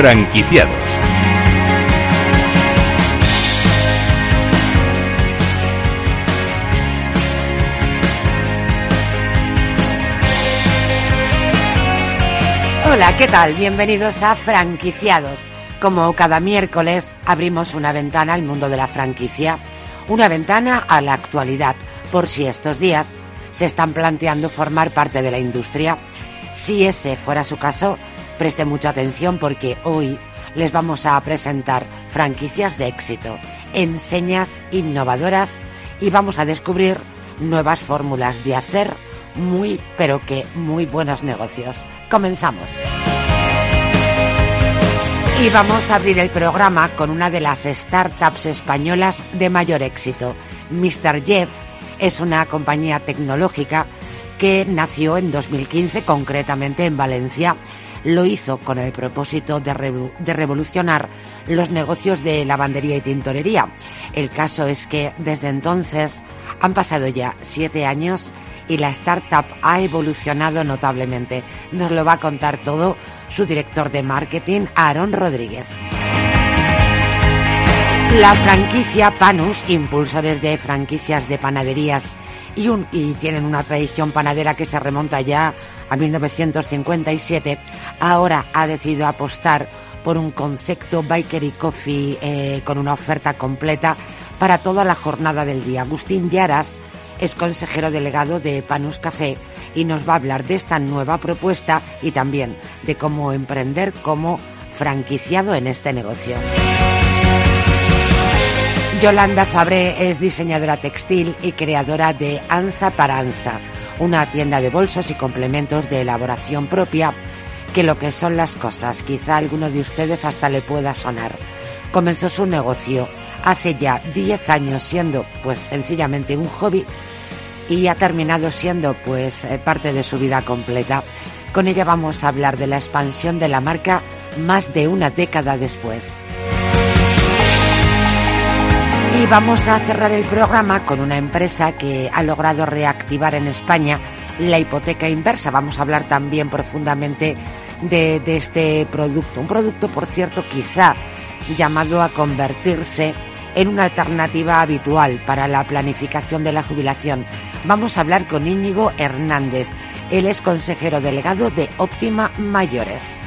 Franquiciados. Hola, ¿qué tal? Bienvenidos a Franquiciados. Como cada miércoles abrimos una ventana al mundo de la franquicia, una ventana a la actualidad, por si estos días se están planteando formar parte de la industria. Si ese fuera su caso, preste mucha atención porque hoy les vamos a presentar franquicias de éxito, enseñas innovadoras y vamos a descubrir nuevas fórmulas de hacer muy, pero que muy buenos negocios. Comenzamos. Y vamos a abrir el programa con una de las startups españolas de mayor éxito. Mr. Jeff es una compañía tecnológica que nació en 2015, concretamente en Valencia. Lo hizo con el propósito de, revolucionar los negocios de lavandería y tintorería. El caso es que desde entonces han pasado ya siete años y la startup ha evolucionado notablemente. Nos lo va a contar todo su director de marketing, Aaron Rodríguez. La franquicia Panus, impulsores de franquicias de panaderías y, y tienen una tradición panadera que se remonta ya a 1957, ahora ha decidido apostar por un concepto Biker Coffee eh, con una oferta completa para toda la jornada del día. Agustín Yaras es consejero delegado de Panus Café y nos va a hablar de esta nueva propuesta y también de cómo emprender como franquiciado en este negocio. Yolanda Fabré es diseñadora textil y creadora de Ansa para Ansa, una tienda de bolsos y complementos de elaboración propia que lo que son las cosas, quizá a alguno de ustedes hasta le pueda sonar. Comenzó su negocio hace ya 10 años siendo pues sencillamente un hobby y ha terminado siendo pues eh, parte de su vida completa. Con ella vamos a hablar de la expansión de la marca más de una década después. Y vamos a cerrar el programa con una empresa que ha logrado reactivar en España la hipoteca inversa. Vamos a hablar también profundamente de, este producto. Un producto, por cierto, quizá llamado a convertirse en una alternativa habitual para la planificación de la jubilación. Vamos a hablar con Íñigo Hernández. Él es consejero delegado de Óptima Mayores.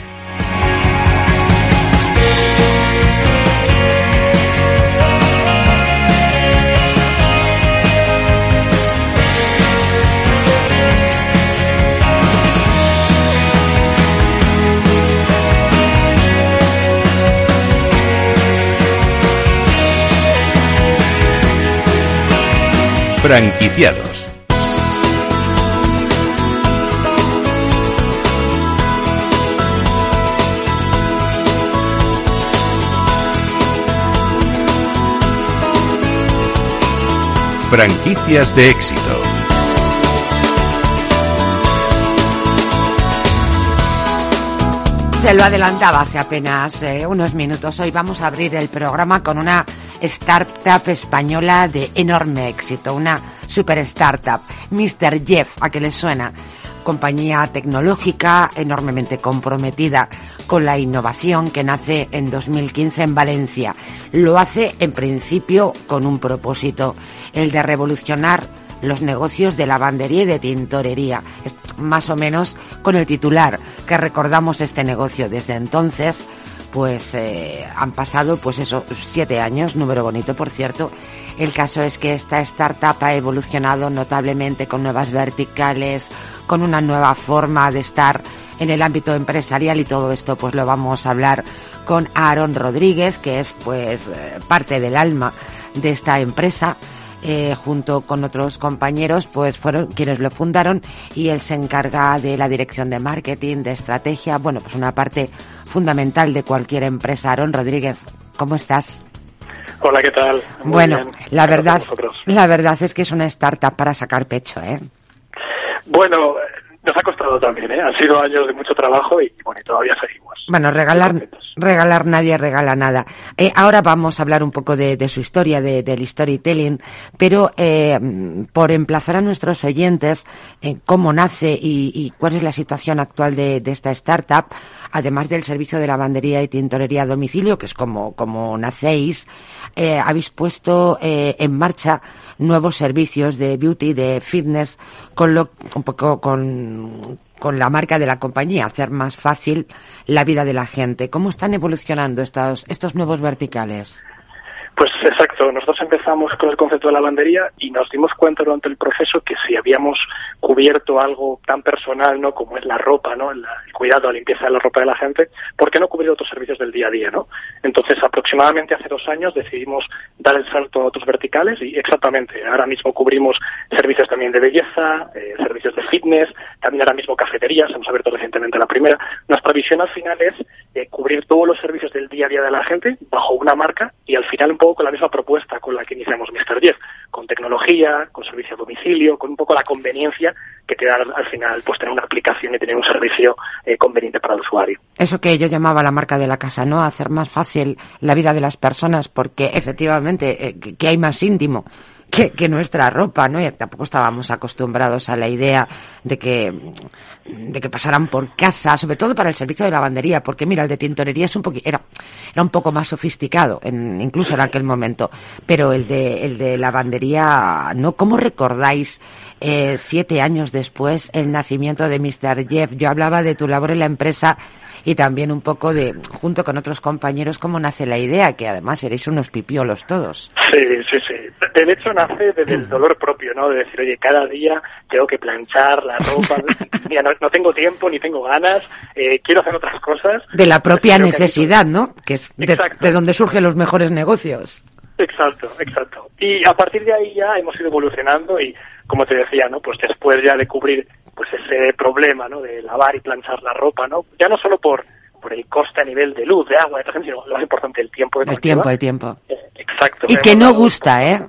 Franquiciados. Franquicias de éxito. Se lo adelantaba hace apenas eh, unos minutos. Hoy vamos a abrir el programa con una startup española de enorme éxito, una super startup, Mr. Jeff, a que le suena, compañía tecnológica enormemente comprometida con la innovación que nace en 2015 en Valencia. Lo hace en principio con un propósito, el de revolucionar los negocios de lavandería y de tintorería, más o menos con el titular que recordamos este negocio desde entonces pues eh, han pasado, pues eso, siete años, número bonito, por cierto. El caso es que esta startup ha evolucionado notablemente con nuevas verticales, con una nueva forma de estar en el ámbito empresarial y todo esto pues lo vamos a hablar con Aaron Rodríguez, que es pues eh, parte del alma de esta empresa eh, junto con otros compañeros, pues fueron quienes lo fundaron y él se encarga de la dirección de marketing, de estrategia, bueno, pues una parte fundamental de cualquier empresa. Aaron Rodríguez, ¿cómo estás? Hola, ¿qué tal? bueno, la verdad, la verdad es que es una startup para sacar pecho, ¿eh? Bueno, Nos ha costado también, ¿eh? Han sido años de mucho trabajo y, bueno, todavía seguimos. Bueno, regalar, regalar nadie regala nada. Eh, ahora vamos a hablar un poco de, su historia, de, del storytelling, pero eh, por emplazar a nuestros oyentes en cómo nace y, cuál es la situación actual de, esta startup, además del servicio de lavandería y tintorería a domicilio, que es como, como nacéis, eh, habéis puesto eh, en marcha nuevos servicios de beauty, de fitness, con lo, un poco con, con la marca de la compañía, hacer más fácil la vida de la gente. ¿Cómo están evolucionando estos, estos nuevos verticales? Pues exacto, nosotros empezamos con el concepto de lavandería y nos dimos cuenta durante el proceso que si habíamos cubierto algo tan personal, ¿no? Como es la ropa, ¿no? El, cuidado, la limpieza de la ropa de la gente, ¿por qué no cubrir otros servicios del día a día, ¿no? Entonces, aproximadamente hace dos años decidimos dar el salto a otros verticales y exactamente, ahora mismo cubrimos servicios también de belleza, eh, servicios de fitness, también ahora mismo cafeterías, hemos abierto recientemente la primera. Nuestra visión al final es eh, cubrir todos los servicios del día a día de la gente bajo una marca y al final con la misma propuesta con la que iniciamos Mr. Jeff, con tecnología, con servicio a domicilio, con un poco la conveniencia que te da al final pues tener una aplicación y tener un servicio eh, conveniente para el usuario. Eso que yo llamaba la marca de la casa, ¿no? Hacer más fácil la vida de las personas porque efectivamente, eh, que hay más íntimo que, nuestra ropa, ¿no? Y tampoco estábamos acostumbrados a la idea de que, de que pasaran por casa, sobre todo para el servicio de lavandería, porque mira, el de tintorería es un poquito, era, era un poco más sofisticado, en, incluso en aquel momento, pero el de, el de lavandería, ¿no? ¿Cómo recordáis, eh, siete años después, el nacimiento de Mr. Jeff? Yo hablaba de tu labor en la empresa y también un poco de, junto con otros compañeros, cómo nace la idea, que además seréis unos pipiolos todos. Sí, sí, sí. De hecho nace desde el dolor propio, ¿no? De decir, oye, cada día tengo que planchar la ropa, mira, no, tengo tiempo ni tengo ganas, eh, quiero hacer otras cosas. De la propia necesidad, ¿no? Que es de, de donde surgen los mejores negocios. Exacto, exacto. Y a partir de ahí ya hemos ido evolucionando y, como te decía, ¿no? Pues después ya de cubrir pues ese problema, ¿no? De lavar y planchar la ropa, ¿no? Ya no solo por, por el coste a nivel de luz, de agua, de sino lo más importante, el tiempo de El tiempo, el tiempo. Eh, exacto. Y que no gusta, ¿eh?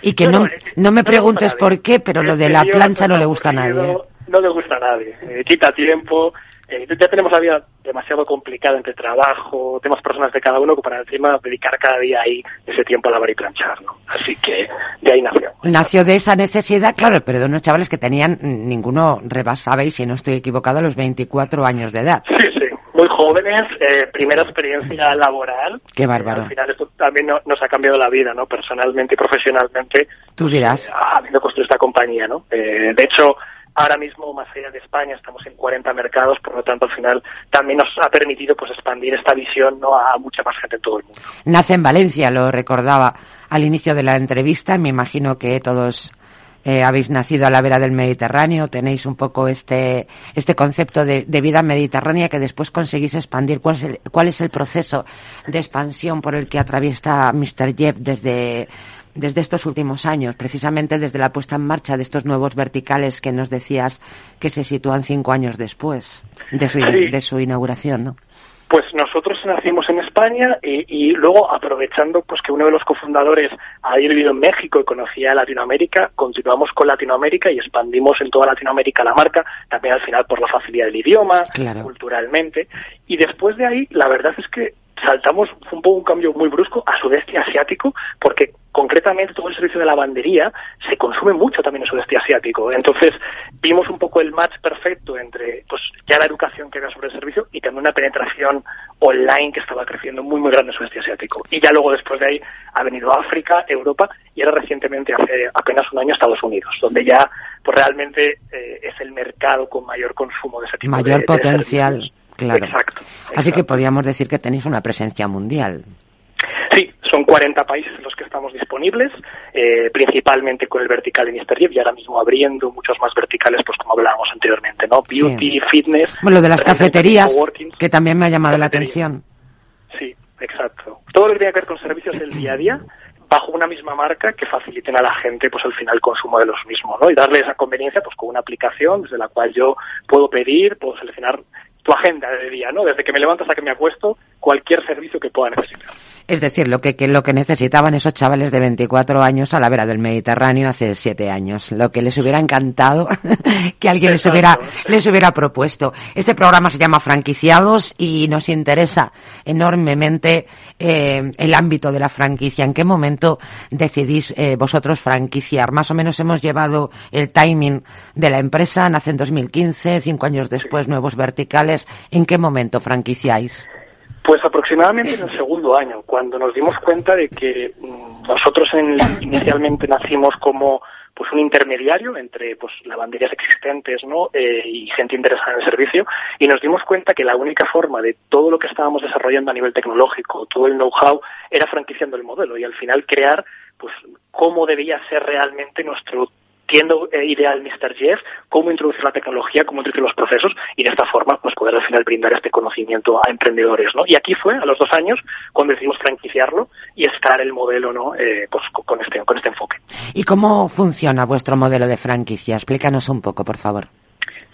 Y que no, no, me preguntes por qué, pero lo de la plancha no le gusta a nadie. ¿eh? No le gusta a nadie. Eh, quita tiempo, eh, ya tenemos la vida demasiado complicada entre trabajo, temas personales de cada uno, para encima dedicar cada día ahí ese tiempo a lavar y planchar, ¿no? Así que de ahí nació. Nació de esa necesidad, claro, pero de unos chavales que tenían, ninguno rebasabais, si no estoy equivocado, los 24 años de edad. Sí, sí, muy jóvenes, eh, primera experiencia laboral. Qué bárbaro. al final esto también nos ha cambiado la vida, ¿no? Personalmente y profesionalmente. Tú dirás. Eh, habiendo construido esta compañía, ¿no? Eh, de hecho, Ahora mismo, más allá de España, estamos en 40 mercados, por lo tanto, al final también nos ha permitido pues expandir esta visión ¿no? a mucha más gente en todo el mundo. Nace en Valencia, lo recordaba al inicio de la entrevista. Me imagino que todos eh, habéis nacido a la vera del Mediterráneo, tenéis un poco este, este concepto de, vida mediterránea que después conseguís expandir. ¿Cuál es, el, ¿Cuál es el proceso de expansión por el que atraviesa Mr. Jeff desde desde estos últimos años, precisamente desde la puesta en marcha de estos nuevos verticales que nos decías que se sitúan cinco años después de su, de su inauguración, ¿no? Pues nosotros nacimos en España y, luego aprovechando pues que uno de los cofundadores había vivido en México y conocía Latinoamérica, continuamos con Latinoamérica y expandimos en toda Latinoamérica la marca, también al final por la facilidad del idioma, culturalmente. Y después de ahí, la verdad es que saltamos, fue un poco un cambio muy brusco a sudeste asiático, porque concretamente todo el servicio de lavandería se consume mucho también en sudeste asiático. Entonces vimos un poco el match perfecto entre pues ya la educación que había sobre el servicio y también una penetración online que estaba creciendo muy muy grande en sudeste asiático. Y ya luego después de ahí ha venido África, Europa y ahora recientemente hace apenas un año Estados Unidos, donde ya pues realmente eh, es el mercado con mayor consumo de ese tipo mayor de, potencial. Claro. Exacto, Así que podríamos decir que tenéis una presencia mundial. Sí, son 40 países en los que estamos disponibles, eh, principalmente con el vertical en Mr. y ahora mismo abriendo muchos más verticales, pues como hablábamos anteriormente, ¿no? Beauty, fitness. Bueno, lo de las cafeterías, que también me ha llamado la atención. Sí, exacto. Todo lo que tiene que ver con servicios del día a día, bajo una misma marca que faciliten a la gente pues al final el consumo de los mismos, ¿no? Y darle esa conveniencia pues con una aplicación desde la cual yo puedo pedir, puedo seleccionar tu agenda de día, ¿no? Desde que me levanto hasta que me acuesto, cualquier servicio que pueda necesitar. Es decir, lo que, lo que necesitaban esos chavales de 24 años a la vera del Mediterráneo hace siete años. Lo que les hubiera encantado que alguien les hubiera, les hubiera propuesto. Este programa se llama Franquiciados y nos interesa enormemente eh, el ámbito de la franquicia. ¿En qué momento decidís eh, vosotros franquiciar? Más o menos hemos llevado el timing de la empresa, nace en 2015, cinco años después nuevos verticales. ¿En qué momento franquiciáis? Pues aproximadamente en el segundo año, cuando nos dimos cuenta de que mm, nosotros inicialmente nacimos como pues un intermediario entre pues lavanderías existentes ¿no? Eh, y gente interesada en el servicio y nos dimos cuenta que la única forma de todo lo que estábamos desarrollando a nivel tecnológico, todo el know-how, era franquiciando el modelo y al final crear pues cómo debía ser realmente nuestro tiendo eh, ideal Mr. Jeff, cómo introducir la tecnología, cómo introducir los procesos y de esta forma pues poder al final brindar este conocimiento a emprendedores, ¿no? Y aquí fue a los dos años cuando decidimos franquiciarlo y escalar el modelo, ¿no? Eh, pues con este con este enfoque. ¿Y cómo funciona vuestro modelo de franquicia? Explícanos un poco, por favor.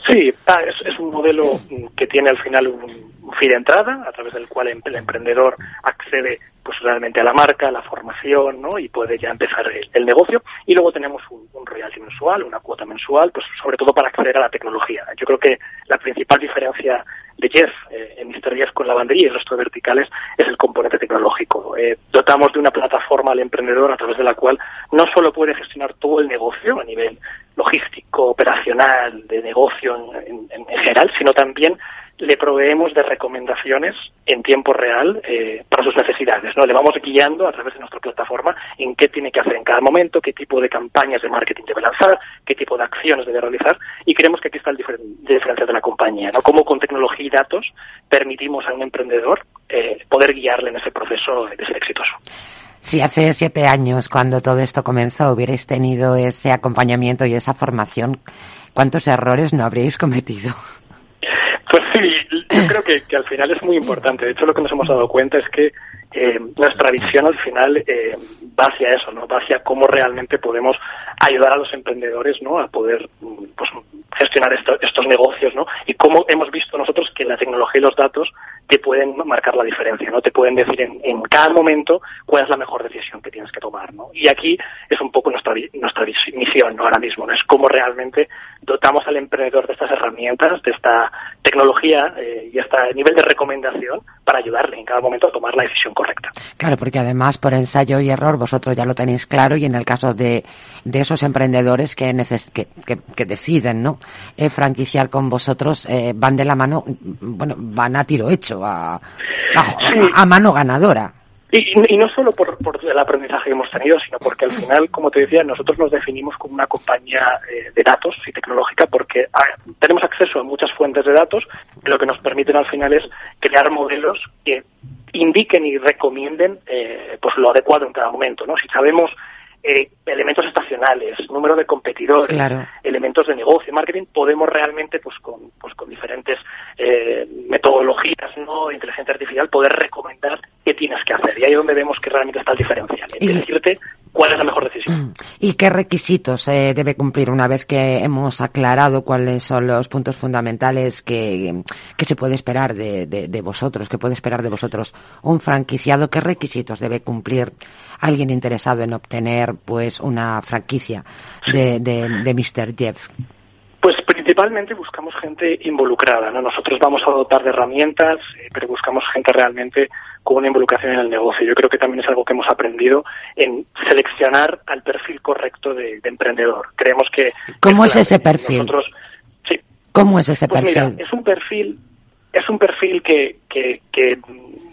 Sí, ah, es, un modelo que tiene al final un, un fee de entrada a través del cual el emprendedor accede pues realmente a la marca, a la formación, ¿no? Y puede ya empezar el, negocio. Y luego tenemos un, un, royalty mensual, una cuota mensual, pues sobre todo para acceder a la tecnología. Yo creo que la principal diferencia de Jeff eh, en Mr. Jeff con la bandería y el resto de verticales es el componente tecnológico. Eh, dotamos de una plataforma al emprendedor a través de la cual no solo puede gestionar todo el negocio a nivel logístico, operacional, de negocio en general, sino también le proveemos de recomendaciones en tiempo real eh, para sus necesidades. ¿no? Le vamos guiando a través de nuestra plataforma en qué tiene que hacer en cada momento, qué tipo de campañas de marketing debe lanzar, qué tipo de acciones debe realizar y creemos que aquí está el diferencia de la compañía. ¿no? Cómo con tecnología y datos permitimos a un emprendedor eh, poder guiarle en ese proceso de ser exitoso. Si hace siete años, cuando todo esto comenzó, hubierais tenido ese acompañamiento y esa formación, ¿cuántos errores no habríais cometido? Pues sí, yo creo que, al final es muy importante. De hecho, lo que nos hemos dado cuenta es que eh, nuestra visión al final eh, va hacia eso, ¿no? Va hacia cómo realmente podemos ayudar a los emprendedores, ¿no? A poder pues, gestionar estos negocios, ¿no? Y cómo hemos visto nosotros que la tecnología y los datos te pueden marcar la diferencia, ¿no? Te pueden decir en, en cada momento cuál es la mejor decisión que tienes que tomar, ¿no? Y aquí es un poco nuestra, nuestra misión, ¿no? Ahora mismo, ¿no? Es cómo realmente dotamos al emprendedor de estas herramientas, de esta tecnología eh, y este nivel de recomendación para ayudarle en cada momento a tomar la decisión correcta. Claro, porque además por ensayo y error vosotros ya lo tenéis claro y en el caso de, de esos emprendedores que, que, deciden ¿no? Eh, franquiciar con vosotros, eh, van de la mano, bueno, van a tiro hecho, a, a mano ganadora. Y, no solo por, el aprendizaje que hemos tenido, sino porque al final, como te decía, nosotros nos definimos como una compañía eh, de datos y tecnológica porque tenemos acceso a muchas fuentes de datos que lo que nos permiten al final es crear modelos que indiquen y recomienden eh, pues lo adecuado en cada momento. ¿no? Si sabemos eh, elementos estacionales, número de competidores, elementos de negocio, marketing, podemos realmente, pues con, pues con diferentes eh, metodologías, ¿no? inteligencia artificial, poder recomendar qué tienes que hacer. Y ahí es donde vemos que realmente está el diferencial. Y decirte cuál es la mejor decisión. ¿Y qué requisitos eh, debe cumplir una vez que hemos aclarado cuáles son los puntos fundamentales que, que se puede esperar de, de, de vosotros, que puede esperar de vosotros un franquiciado? ¿Qué requisitos debe cumplir alguien interesado en obtener pues una franquicia de, de, Mr. Jeff? Pues principalmente buscamos gente involucrada, ¿no? Nosotros vamos a dotar de herramientas, eh, pero buscamos gente realmente con una involucración en el negocio. Yo creo que también es algo que hemos aprendido en seleccionar al perfil correcto de, emprendedor. Creemos que... ¿Cómo es, ese perfil? Nosotros, sí. ¿Cómo es ese pues perfil? es un perfil, es un perfil que, que, que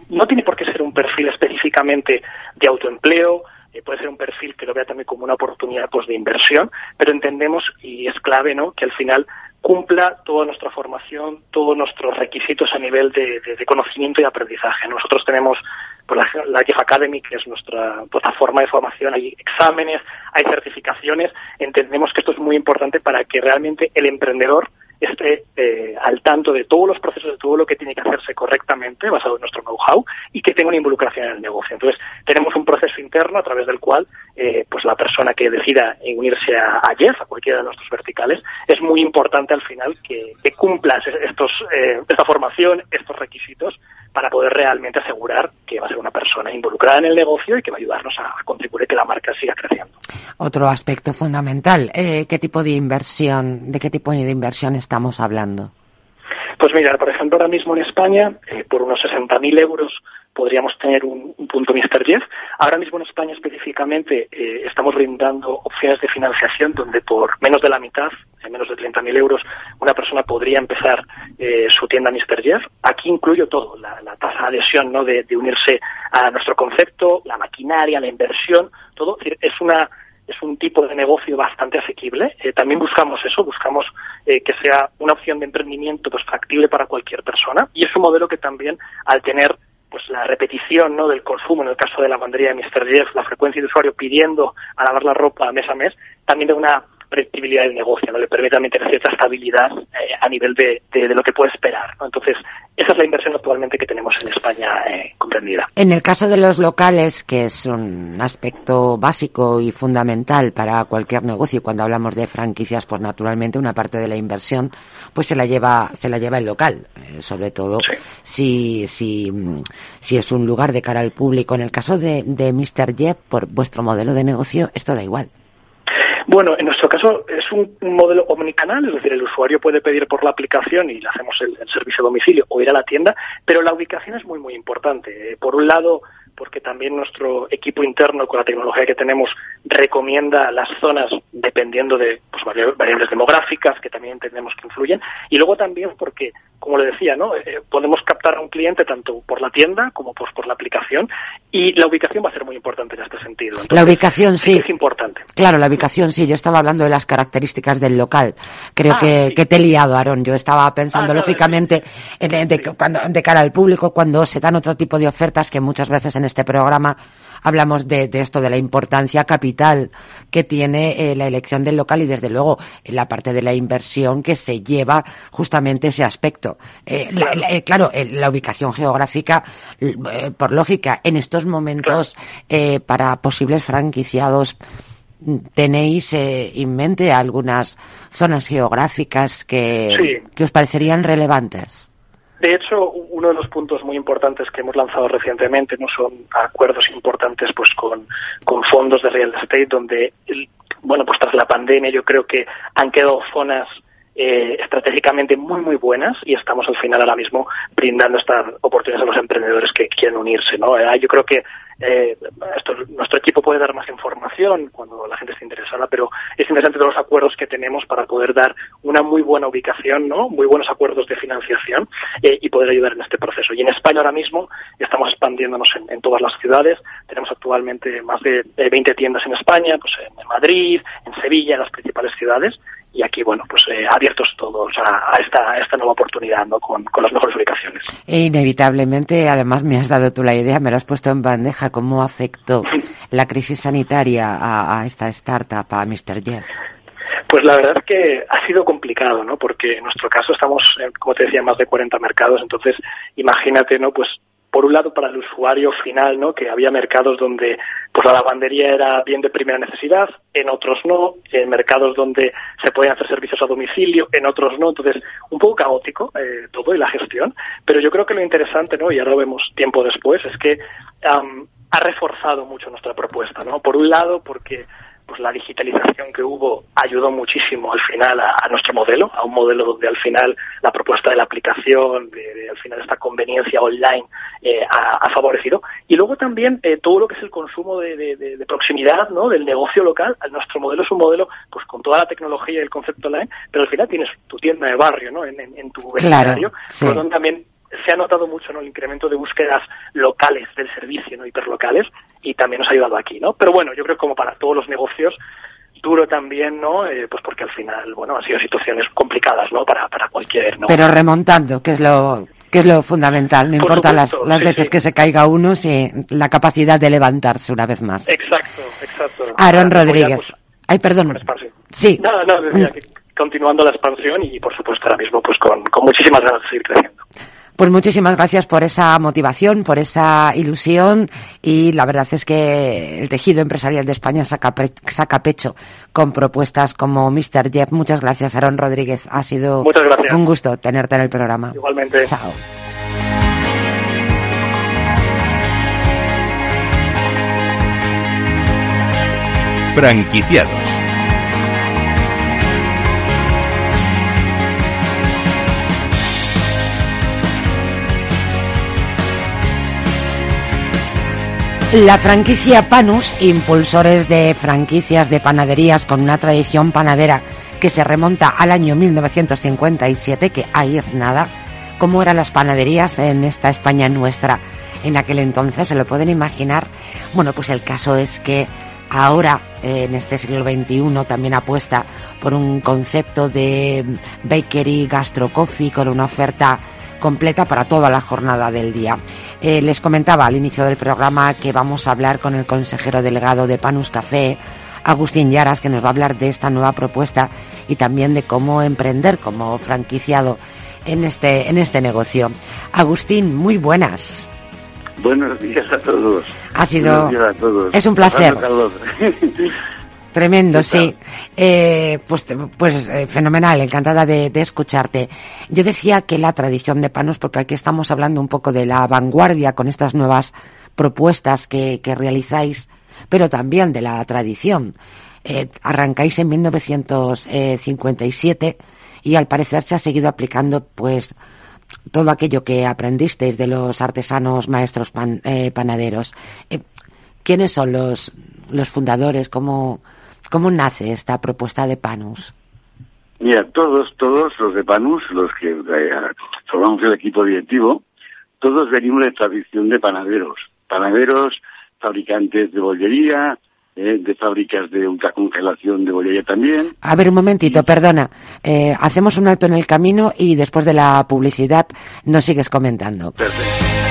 no tiene por qué ser un perfil específicamente de autoempleo, eh, puede ser un perfil que lo vea también como una oportunidad pues, de inversión, pero entendemos, y es clave, ¿no? que al final cumpla toda nuestra formación, todos nuestros requisitos a nivel de, conocimiento y aprendizaje. Nosotros tenemos pues, la, la Academy, que es nuestra plataforma de formación, hay exámenes, hay certificaciones, entendemos que esto es muy importante para que realmente el emprendedor esté eh, al tanto de todos los procesos, de todo lo que tiene que hacerse correctamente, basado en nuestro know-how, y que tenga una involucración en el negocio. Entonces, tenemos un proceso interno a través del cual, eh, pues la persona que decida unirse a, Jeff, a cualquiera de nuestros verticales, es muy importante al final que, que cumpla estos, eh, esta formación, estos requisitos, para poder realmente asegurar que va a ser una persona involucrada en el negocio y que va a ayudarnos a, a contribuir a que la marca siga creciendo. Otro aspecto fundamental, eh, ¿qué tipo de inversión, de qué tipo de inversión estamos hablando? Pues mira, por ejemplo, ahora mismo en España, eh, por unos 60.000 euros podríamos tener un, un, punto Mr. Jeff. Ahora mismo en España específicamente eh, estamos brindando opciones de financiación donde por menos de la mitad, en menos de 30.000 euros, una persona podría empezar eh, su tienda Mr. Jeff. Aquí incluyo todo, la, la tasa de adhesión ¿no? de, de unirse a nuestro concepto, la maquinaria, la inversión, todo. Es una es un tipo de negocio bastante asequible. Eh, también buscamos eso, buscamos eh, que sea una opción de emprendimiento pues factible para cualquier persona y es un modelo que también al tener pues la repetición ¿no? del consumo, en el caso de la lavandería de Mr. Jeff, la frecuencia de usuario pidiendo a lavar la ropa mes a mes, también de una predictibilidad del negocio, ¿no? le permite tener cierta estabilidad eh, a nivel de, de, de, lo que puede esperar. ¿no? Entonces, esa es la inversión actualmente que tenemos en España eh, comprendida. En el caso de los locales, que es un aspecto básico y fundamental para cualquier negocio, cuando hablamos de franquicias, pues naturalmente una parte de la inversión pues se la lleva se la lleva el local, eh, sobre todo sí. si, si si es un lugar de cara al público. En el caso de, de Mr. Jeff, por vuestro modelo de negocio, esto da igual. Bueno, en nuestro caso es un, modelo omnicanal, es decir, el usuario puede pedir por la aplicación y le hacemos el, el, servicio a domicilio o ir a la tienda, pero la ubicación es muy, muy importante. Por un lado, porque también nuestro equipo interno, con la tecnología que tenemos, recomienda las zonas dependiendo de pues, variables demográficas que también entendemos que influyen, y luego también porque, como le decía, ¿no? Eh, podemos captar a un cliente tanto por la tienda como pues, por la aplicación, y la ubicación va a ser muy importante en este sentido. Entonces, la ubicación, sí. Es importante. Claro, la ubicación, sí. Yo estaba hablando de las características del local. Creo ah, que, sí. que, te he liado, Aaron. Yo estaba pensando, ah, lógicamente, sí. de, de, cuando, de cara al público, cuando se dan otro tipo de ofertas que muchas veces en este programa hablamos de, de esto, de la importancia capital que tiene eh, la elección del local y desde luego en la parte de la inversión que se lleva justamente ese aspecto. Eh, claro, la, la, claro la, ubicación geográfica, eh, por lógica, en estos momentos claro. para posibles franquiciados tenéis eh, en mente algunas zonas geográficas que, sí. que os parecerían relevantes. De hecho, uno de los puntos muy importantes que hemos lanzado recientemente no son acuerdos importantes pues con, con fondos de real estate donde el, bueno pues tras la pandemia yo creo que han quedado zonas eh, estratégicamente muy muy buenas y estamos al final ahora mismo brindando estas oportunidades a los emprendedores que quieren unirse no eh, yo creo que eh, esto, nuestro equipo puede dar más información cuando la gente esté interesada, pero es interesante todos los acuerdos que tenemos para poder dar una muy buena ubicación, ¿no? Muy buenos acuerdos de financiación eh, y poder ayudar en este proceso. Y en España ahora mismo estamos expandiéndonos en, todas las ciudades. Tenemos actualmente más de, de 20 tiendas en España, pues en Madrid, en Sevilla, en las principales ciudades y aquí, bueno, pues eh, abiertos todos a, a, esta, a esta nueva oportunidad, ¿no? Con, con, las mejores ubicaciones. E inevitablemente, además me has dado tú la idea, me lo has puesto en bandeja, ¿cómo afectó la crisis sanitaria a, a esta startup, a Mr. Jeff? Pues la verdad es que ha sido complicado, ¿no? Porque en nuestro caso estamos, como te decía, en más de 40 mercados, entonces imagínate, ¿no? Pues por un lado para el usuario final, ¿no? Que había mercados donde pues la lavandería era bien de primera necesidad, en otros no, en mercados donde se podían hacer servicios a domicilio, en otros no, entonces un poco caótico eh, todo y la gestión, pero yo creo que lo interesante, ¿no? Y ahora lo vemos tiempo después, es que um, ha reforzado mucho nuestra propuesta, ¿no? Por un lado porque pues la digitalización que hubo ayudó muchísimo al final a, a, nuestro modelo, a un modelo donde al final la propuesta de la aplicación, de, de al final esta conveniencia online eh, ha, ha, favorecido. Y luego también eh, todo lo que es el consumo de, de, proximidad, ¿no? Del negocio local. Nuestro modelo es un modelo, pues con toda la tecnología y el concepto online, pero al final tienes tu tienda de barrio, ¿no? En, en, en tu vecindario, claro, sí. donde también se ha notado mucho ¿no? el incremento de búsquedas locales del servicio, no hiperlocales, y también nos ha ayudado aquí, ¿no? Pero bueno, yo creo que como para todos los negocios, duro también, ¿no? Eh, pues porque al final, bueno, han sido situaciones complicadas, ¿no? Para, para cualquier, ¿no? Pero remontando, que es lo que es lo fundamental, no Por importa supuesto, las, las sí, veces sí. que se caiga uno, si la capacidad de levantarse una vez más. Exacto, exacto. Aaron Rodríguez. Pues, Ay, perdón. Sí. No, no, decía mm. que continuando la expansión y, por supuesto, ahora mismo pues con, con muchísimas ganas de seguir creciendo. Pues muchísimas gracias por esa motivación, por esa ilusión y la verdad es que el tejido empresarial de España saca, saca pecho con propuestas como Mr. Jeff. Muchas gracias, Aaron Rodríguez. Ha sido un gusto tenerte en el programa. Igualmente. Chao. Franquiciados La franquicia Panus, impulsores de franquicias de panaderías con una tradición panadera que se remonta al año 1957, que ahí es nada. ¿Cómo eran las panaderías en esta España nuestra en aquel entonces? ¿Se lo pueden imaginar? Bueno, pues el caso es que ahora, en este siglo XXI, también apuesta por un concepto de bakery gastro coffee con una oferta completa para toda la jornada del día. Eh, les comentaba al inicio del programa que vamos a hablar con el consejero delegado de Panus Café, Agustín Yaras, que nos va a hablar de esta nueva propuesta y también de cómo emprender como franquiciado en este, en este negocio. Agustín, muy buenas. Buenos días a todos. Ha sido. Es un placer. Tremendo, sí. Eh, pues pues eh, fenomenal, encantada de, escucharte. Yo decía que la tradición de Panos, porque aquí estamos hablando un poco de la vanguardia con estas nuevas propuestas que, que realizáis, pero también de la tradición. Eh, arrancáis en 1957 y al parecer se ha seguido aplicando pues todo aquello que aprendisteis de los artesanos maestros panaderos. ¿Quiénes son los, los fundadores? ¿Cómo, ¿Cómo nace esta propuesta de Panus? Mira, todos, todos los de Panus, los que eh, formamos el equipo directivo, todos venimos de tradición de panaderos. Panaderos, fabricantes de bollería, eh, de fábricas de ultracongelación de bollería también. A ver, un momentito, perdona. Eh, hacemos un alto en el camino y después de la publicidad nos sigues comentando. Perfecto.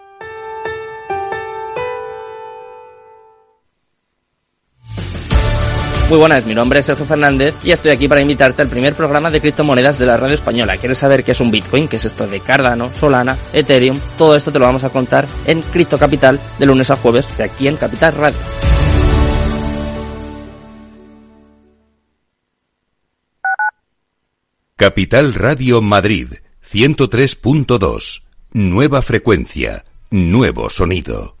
Muy buenas, mi nombre es Sergio Fernández y estoy aquí para invitarte al primer programa de criptomonedas de la radio española. ¿Quieres saber qué es un Bitcoin? ¿Qué es esto de Cardano, Solana, Ethereum? Todo esto te lo vamos a contar en Cripto Capital de lunes a jueves de aquí en Capital Radio. Capital Radio Madrid 103.2. Nueva frecuencia, nuevo sonido.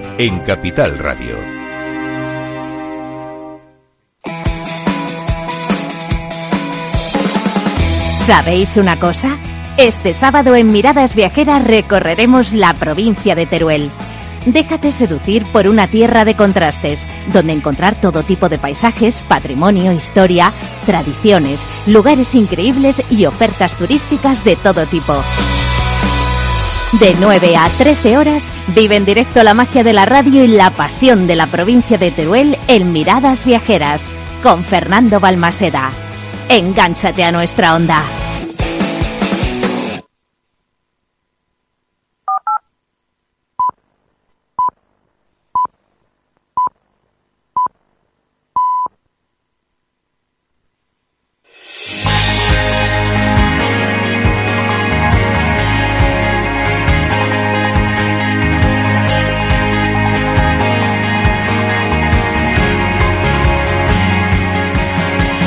en Capital Radio. ¿Sabéis una cosa? Este sábado en Miradas Viajeras recorreremos la provincia de Teruel. Déjate seducir por una tierra de contrastes, donde encontrar todo tipo de paisajes, patrimonio, historia, tradiciones, lugares increíbles y ofertas turísticas de todo tipo. De 9 a 13 horas, vive en directo la magia de la radio y la pasión de la provincia de Teruel en Miradas Viajeras, con Fernando Balmaseda. Engánchate a nuestra onda.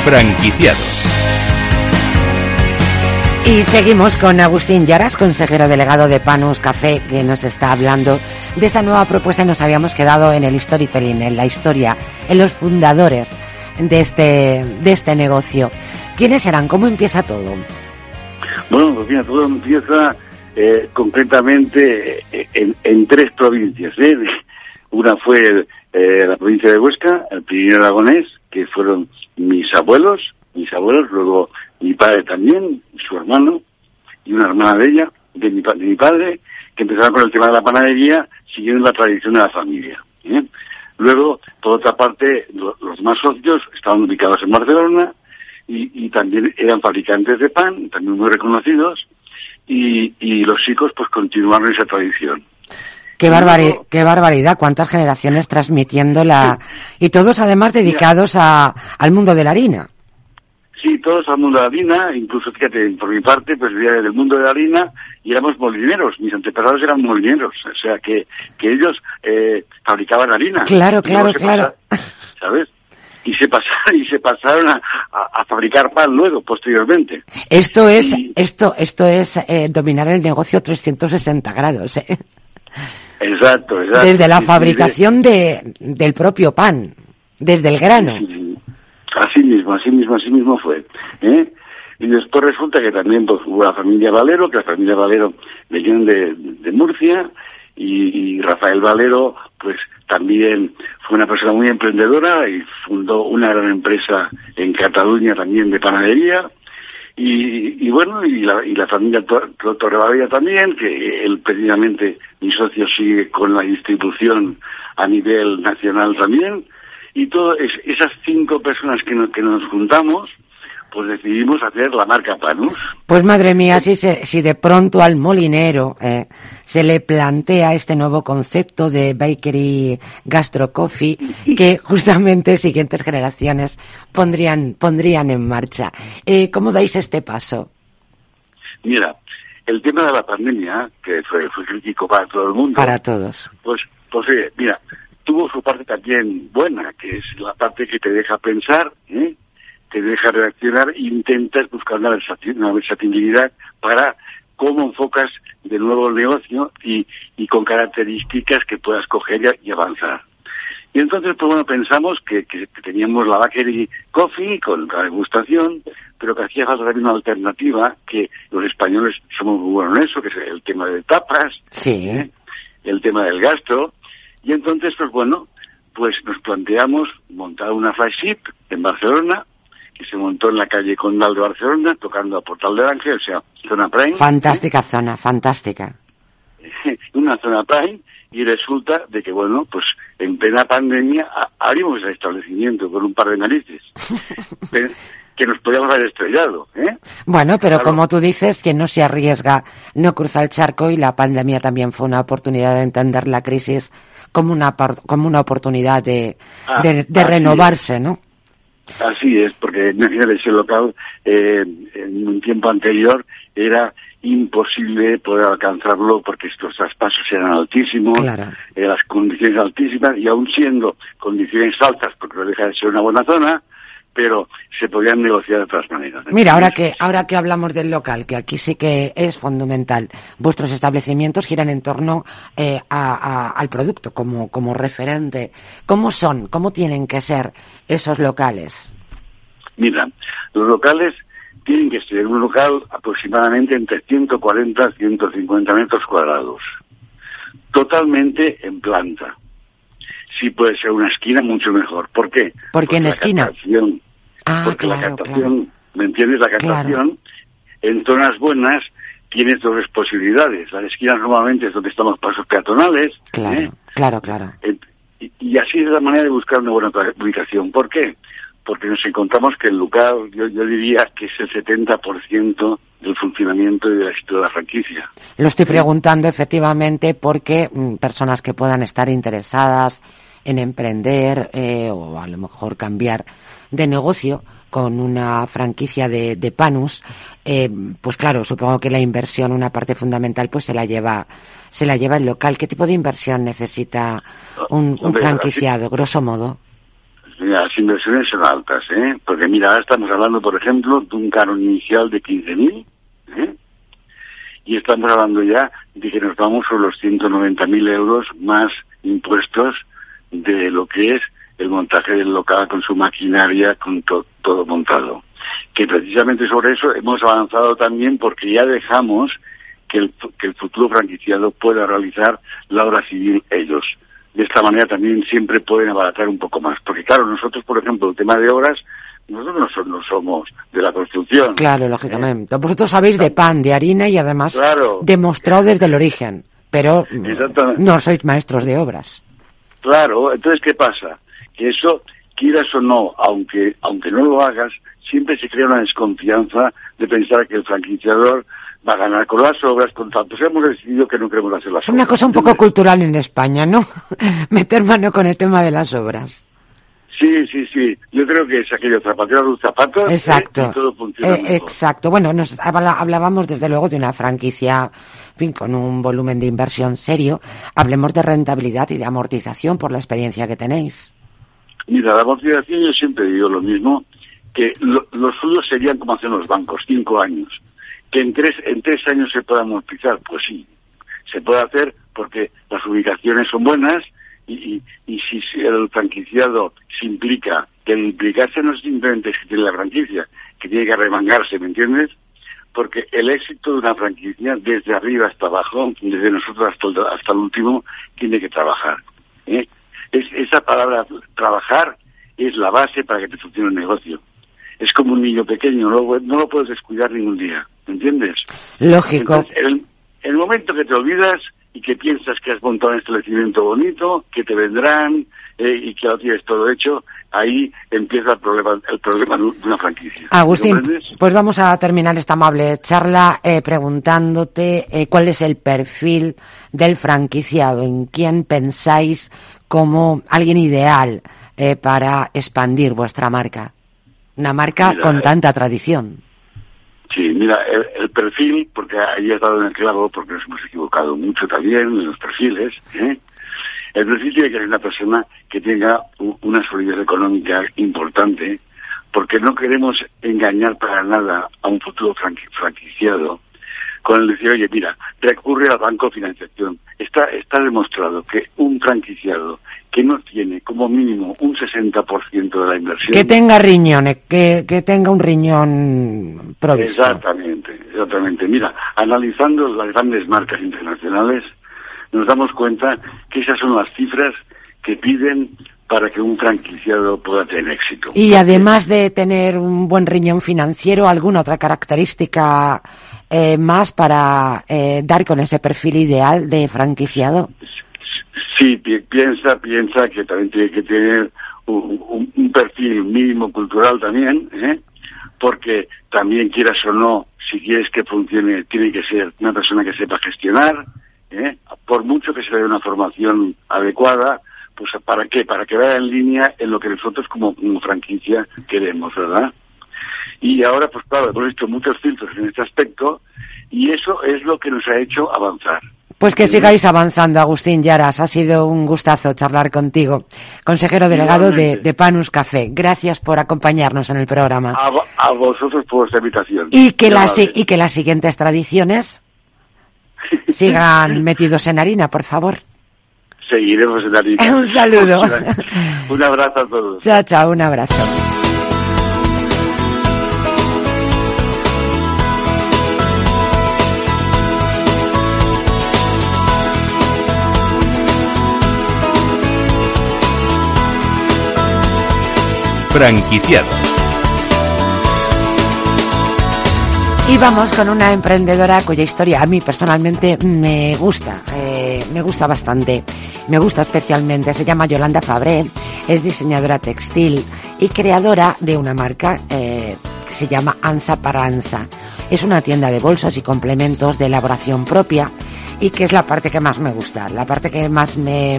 Franquiciados. Y seguimos con Agustín Yaras, consejero delegado de Panus Café, que nos está hablando de esa nueva propuesta y nos habíamos quedado en el storytelling, en la historia, en los fundadores de este, de este negocio. ¿Quiénes eran? ¿Cómo empieza todo? Bueno, pues mira, todo empieza eh, concretamente eh, en, en, tres provincias. ¿eh? Una fue eh, la provincia de Huesca, el Pirineo Aragonés, que fueron mis abuelos, mis abuelos, luego mi padre también, su hermano y una hermana de ella, de mi, padre, que empezaron con el tema de la panadería, siguiendo la tradición de la familia. ¿eh? Luego, por otra parte, lo, los más socios estaban ubicados en Barcelona y, también eran fabricantes de pan, también muy reconocidos, y los chicos pues continuaron esa tradición. Qué, barbari qué barbaridad, cuántas generaciones transmitiendo la... Y todos además dedicados a, al mundo de la harina. Sí, todos al mundo de la harina, incluso fíjate, por mi parte, pues del mundo de la harina y éramos molineros, mis antepasados eran molineros, o sea que, que ellos eh, fabricaban harina. Claro, claro, claro. ¿Sabes? y se pasaron y se pasaron a, a, a, fabricar pan luego posteriormente esto es y... esto esto es eh, dominar el negocio 360 grados ¿eh? Exacto, exacto. Desde la fabricación de, del propio pan, desde el grano. Sí, así mismo, así mismo, así mismo fue. ¿eh? Y después resulta que también pues, hubo la familia Valero, que la familia Valero venían de, de Murcia, y, y, Rafael Valero, pues también fue una persona muy emprendedora y fundó una gran empresa en Cataluña también de panadería. Y, y, bueno, y la, y la familia Torrevalera también, que él precisamente, mi socio sigue con la distribución a nivel nacional también, y todas es, esas cinco personas que, no, que nos juntamos, pues decidimos hacer la marca Panus. Pues madre mía, si, se, si de pronto al molinero eh, se le plantea este nuevo concepto de bakery gastro coffee que justamente siguientes generaciones pondrían, pondrían en marcha. Eh, ¿Cómo dais este paso? Mira, el tema de la pandemia, que fue, fue crítico para todo el mundo. Para todos. Pues, pues eh, mira, tuvo su parte también buena, que es la parte que te deja pensar, ¿eh? Te deja reaccionar e intentas buscar una, una versatilidad para cómo enfocas de nuevo el negocio y, y con características que puedas coger y, y avanzar. Y entonces, pues bueno, pensamos que, que, que teníamos la Bakery Coffee con la degustación, pero que hacía falta también una alternativa, que los españoles somos muy buenos en eso, que es el tema de tapas, sí. ¿eh? el tema del gasto. Y entonces, pues bueno, pues nos planteamos montar una flagship en Barcelona, que se montó en la calle Condal de Barcelona, tocando a Portal del Ángel, o sea, zona Prime. Fantástica ¿eh? zona, fantástica. Una zona Prime, y resulta de que, bueno, pues en plena pandemia abrimos el establecimiento con un par de narices. que nos podíamos haber estrellado. ¿eh? Bueno, pero claro. como tú dices, quien no se arriesga no cruza el charco y la pandemia también fue una oportunidad de entender la crisis como una, como una oportunidad de, ah, de, de renovarse, es. ¿no? Así es, porque imagínate, ese local eh, en un tiempo anterior era imposible poder alcanzarlo porque estos traspasos eran altísimos, claro. eh, las condiciones altísimas y aún siendo condiciones altas, porque no deja de ser una buena zona, pero se podían negociar de otras maneras. Mira, ahora que ahora que hablamos del local, que aquí sí que es fundamental, vuestros establecimientos giran en torno eh, a, a, al producto como, como referente. ¿Cómo son? ¿Cómo tienen que ser esos locales? Mira, los locales tienen que ser un local aproximadamente entre 140 y 150 metros cuadrados, totalmente en planta. Si puede ser una esquina, mucho mejor. ¿Por qué? Porque, en esquina. Ah, porque la captación, ¿me entiendes? La captación en zonas buenas tiene dos posibilidades. Las esquinas normalmente es donde están los pasos peatonales. Claro, ¿eh? claro, claro. Y, así es la manera de buscar una buena ubicación. ¿Por qué? Porque nos encontramos que el lugar, yo, diría que es el 70% del funcionamiento y del éxito de la franquicia. Lo estoy preguntando efectivamente porque mm, personas que puedan estar interesadas en emprender eh, o a lo mejor cambiar de negocio con una franquicia de, de Panus, eh, pues claro, supongo que la inversión, una parte fundamental, pues se la lleva, se la lleva el local. ¿Qué tipo de inversión necesita un, franquiciado, grosso modo? las inversiones son altas, ¿eh? Porque mira, ahora estamos hablando, por ejemplo, de un canon inicial de 15.000, ¿eh? Y estamos hablando ya de que nos vamos sobre los 190.000 euros más impuestos de lo que es el montaje del local con su maquinaria, con todo montado. Que precisamente sobre eso hemos avanzado también porque ya dejamos que el, que el futuro franquiciado pueda realizar la obra civil ellos. De esta manera también siempre pueden abaratar un poco más. Porque claro, nosotros, por ejemplo, el tema de obras, nosotros no, somos de la construcción. Claro, lógicamente. Vosotros sabéis de pan, de harina y además demostrado desde el origen. Pero no sois maestros de obras. Claro, entonces, ¿qué pasa? Que eso, quieras o no, aunque, aunque no lo hagas, siempre se crea una desconfianza de pensar que el franquiciador va a ganar con las obras, con tanto. hemos decidido que no queremos hacer las obras. Es una cosa un poco cultural en España, ¿no? Meter mano con el tema de las obras. Sí, sí, sí. Yo creo que es aquello zapatero a los zapatos. ¿eh? Exacto. todo funciona eh, exacto. Bueno, nos hablábamos desde luego de una franquicia, fin, con un volumen de inversión serio. Hablemos de rentabilidad y de amortización por la experiencia que tenéis. Mira, la amortización yo siempre digo lo mismo, que los suyos serían como hacen los bancos, cinco años. Que en tres, en tres años se pueda amortizar, pues sí, se puede hacer porque las ubicaciones son buenas y, y, si el franquiciado se implica, que el implicarse no es simplemente que tiene la franquicia, que tiene que arremangarse, ¿me entiendes? Porque el éxito de una franquicia, desde arriba hasta abajo, desde nosotros hasta el, hasta el último, tiene que trabajar. ¿eh? Es, esa palabra trabajar es la base para que te funcione un negocio. Es como un niño pequeño, no, no lo puedes descuidar ningún día, ¿me entiendes? Lógico. el, el, momento que te olvidas y que piensas que has montado un establecimiento bonito, que te vendrán eh, y que lo tienes todo hecho, ahí empieza el problema, el problema de una franquicia. Agustín, pues vamos a terminar esta amable charla eh, preguntándote eh, cuál es el perfil del franquiciado, en quién pensáis como alguien ideal eh, para expandir vuestra marca. Una marca con tanta tradición. Sí, mira, el, perfil, porque ahí has dado en el clavo, porque nos hemos equivocado mucho también en los perfiles, ¿eh? el perfil tiene que ser una persona que tenga una solidez económica importante, porque no queremos engañar para nada a un futuro franquiciado con el decir, oye, mira, recurre al banco de financiación. Está, está demostrado que un franquiciado que no tiene como mínimo un 60% de la inversión... Que tenga riñones, que, que tenga un riñón provisto. Exactamente, exactamente. Mira, analizando las grandes marcas internacionales, nos damos cuenta que esas son las cifras que piden para que un franquiciado pueda tener éxito. Y además de tener un buen riñón financiero, ¿alguna otra característica eh, más para eh, dar con ese perfil ideal de franquiciado? Sí, piensa, piensa que también tiene que tener un, perfil mínimo cultural también, ¿eh? porque también quieras o no, si quieres que funcione, tiene que ser una persona que sepa gestionar, ¿eh? por mucho que se dé una formación adecuada, pues ¿para qué? Para que vaya en línea en lo que nosotros como franquicia queremos, ¿verdad? Y ahora, pues claro, hemos visto muchos filtros en este aspecto y eso es lo que nos ha hecho avanzar. Pues que sigáis avanzando, Agustín Yaras. Ha sido un gustazo charlar contigo, consejero delegado de, Panus Café. Gracias por acompañarnos en el programa. A, vosotros por vuestra invitación. Y que, las, y que las siguientes tradiciones sigan metidos en harina, por favor. Seguiremos en harina. un saludo. un abrazo a todos. Chao, chao, un abrazo. Franquiciados. Y vamos con una emprendedora cuya historia a mí personalmente me gusta, eh, me gusta bastante, me gusta especialmente. Se llama Yolanda Fabré, es diseñadora textil y creadora de una marca eh, que se llama Ansa para Ansa. Es una tienda de bolsos y complementos de elaboración propia y que es la parte que más me gusta, la parte que más me,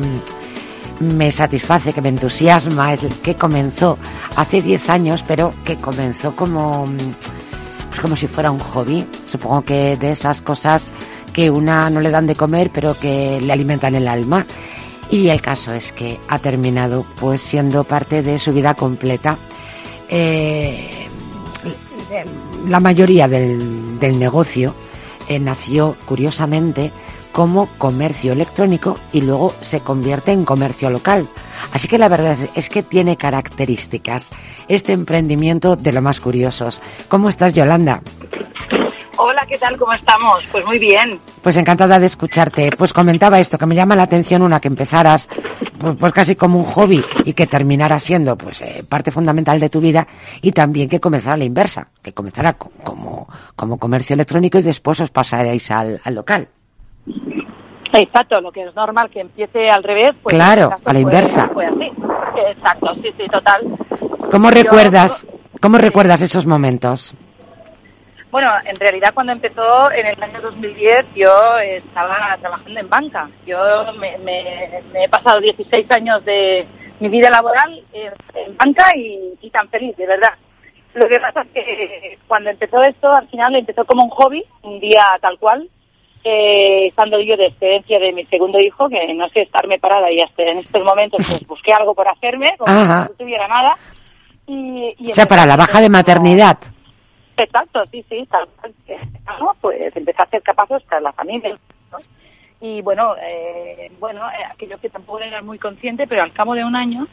me satisface, que me entusiasma, es que comenzó hace 10 años, pero que comenzó como como si fuera un hobby. Supongo que de esas cosas que una no le dan de comer, pero que le alimentan el alma. Y el caso es que ha terminado pues siendo parte de su vida completa. Eh, la mayoría del, del negocio eh, nació curiosamente como comercio electrónico y luego se convierte en comercio local. Así que la verdad es que tiene características este emprendimiento de lo más curiosos. ¿Cómo estás, Yolanda? Hola, ¿qué tal? ¿Cómo estamos? Pues muy bien. Pues encantada de escucharte. Pues comentaba esto, que me llama la atención una que empezaras pues, pues casi como un hobby y que terminara siendo pues eh, parte fundamental de tu vida y también que comenzara la inversa, que comenzara como, como comercio electrónico y después os pasaréis al local. Exacto, lo que es normal que empiece al revés. Pues claro, a la inversa. Exacto, sí, sí, total. ¿Cómo recuerdas, cómo recuerdas esos momentos? Bueno, en realidad cuando empezó en el año 2010 yo estaba trabajando en banca. Yo me, he pasado 16 años de mi vida laboral en, banca y, y, tan feliz, de verdad. Lo que pasa es que cuando empezó esto, al final empezó como un hobby, un día tal cual, eh, estando yo de excedencia de mi segundo hijo, que no sé estarme parada y hasta en estos momentos pues busqué algo por hacerme, como no tuviera nada. Y, o sea, para la baja de maternidad. Exacto, sí, sí, tal, pues empecé a hacer capazos para la familia. Y bueno, eh, bueno, eh, aquello que tampoco era muy consciente, pero al cabo de un año,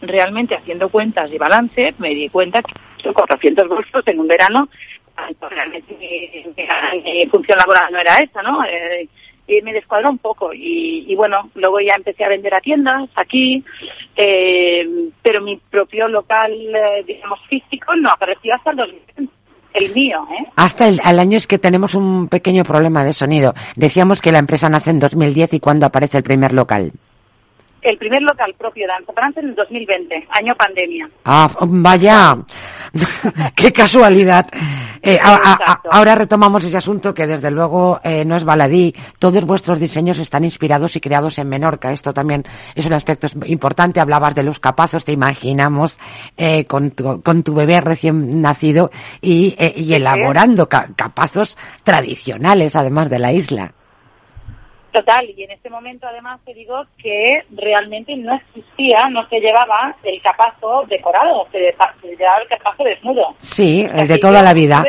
realmente haciendo cuentas y balance, me di cuenta que 400 bolsos en un verano realmente mi, función laboral no era esa, ¿no? Eh, y me descuadró un poco y, bueno, luego ya empecé a vender a tiendas aquí, eh, pero mi propio local, eh, digamos, físico no apareció hasta el 2020. El mío, ¿eh? Hasta el, año es que tenemos un pequeño problema de sonido. Decíamos que la empresa nace en 2010 y cuando aparece el primer local el primer local propio de Anza en el 2020, año pandemia. Ah, vaya, qué casualidad. Eh, ahora retomamos ese asunto que desde luego eh, no es baladí. Todos vuestros diseños están inspirados y creados en Menorca. Esto también es un aspecto importante. Hablabas de los capazos, te imaginamos eh, con, tu, bebé recién nacido y, elaborando capazos tradicionales además de la isla. Total, y en este momento además te digo que realmente no existía, no se llevaba el capazo decorado, se, llevaba el capazo desnudo. Sí, el de toda la vida.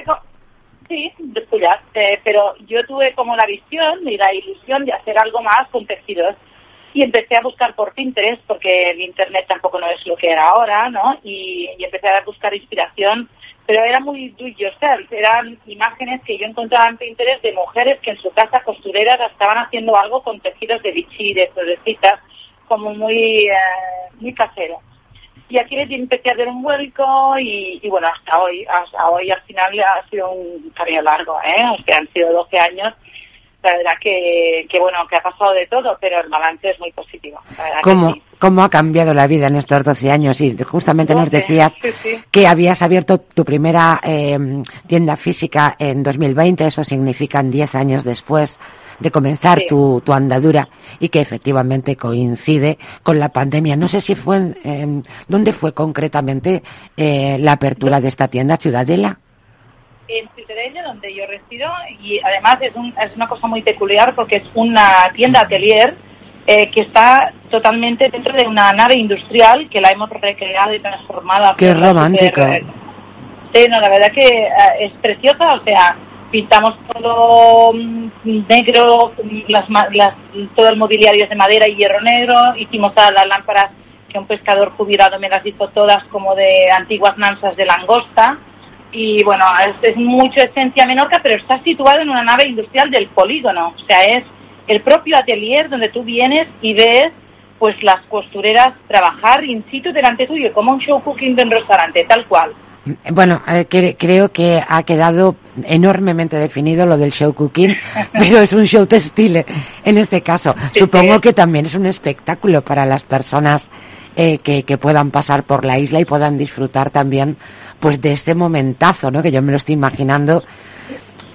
Sí, eh, pero yo tuve como la visión y la ilusión de hacer algo más con tejidos. Y empecé a buscar por Pinterest, porque el Internet tampoco no es lo que era ahora, ¿no? Y, y empecé a buscar inspiración pero era muy do yourself, eran imágenes que yo encontraba en Pinterest de mujeres que en su casa costureras estaban haciendo algo con tejidos de bichí, de florecitas, como muy, eh, muy casero. Y aquí empecé a hacer un vuelco y, y, bueno, hasta hoy, hasta hoy al final ha sido un camino largo, ¿eh? O sea, han sido 12 años la verdad que, que, bueno, que ha pasado de todo, pero el balance es muy positivo. ¿Cómo, ¿Cómo ha cambiado la vida en estos 12 años? Y justamente nos decías que habías abierto tu primera eh, tienda física en 2020, eso significa 10 años después de comenzar tu, tu, andadura y que efectivamente coincide con la pandemia. No sé si fue, eh, ¿dónde fue concretamente eh, la apertura de esta tienda, Ciudadela? En Ciutadella, donde yo resido, y además es, un, es una cosa muy peculiar porque es una tienda atelier eh, que está totalmente dentro de una nave industrial que la hemos recreado y transformado. ¡Qué romántica! Sí, no, la verdad que eh, es preciosa, o sea, pintamos todo mm, negro, las, las, todo el mobiliario es de madera y hierro negro, hicimos todas las lámparas que un pescador jubilado me las hizo todas como de antiguas nansas de langosta, y bueno, es, mucho esencia Menorca, pero está situado en una nave industrial del polígono, o sea, es el propio atelier donde tú vienes y ves pues las costureras trabajar in situ delante tuyo, como un show cooking de un restaurante, tal cual. Bueno, eh, creo que ha quedado enormemente definido lo del show cooking, pero es un show textil en este caso. Supongo que también es un espectáculo para las personas eh, que, que, puedan pasar por la isla y puedan disfrutar también pues de este momentazo, ¿no? Que yo me lo estoy imaginando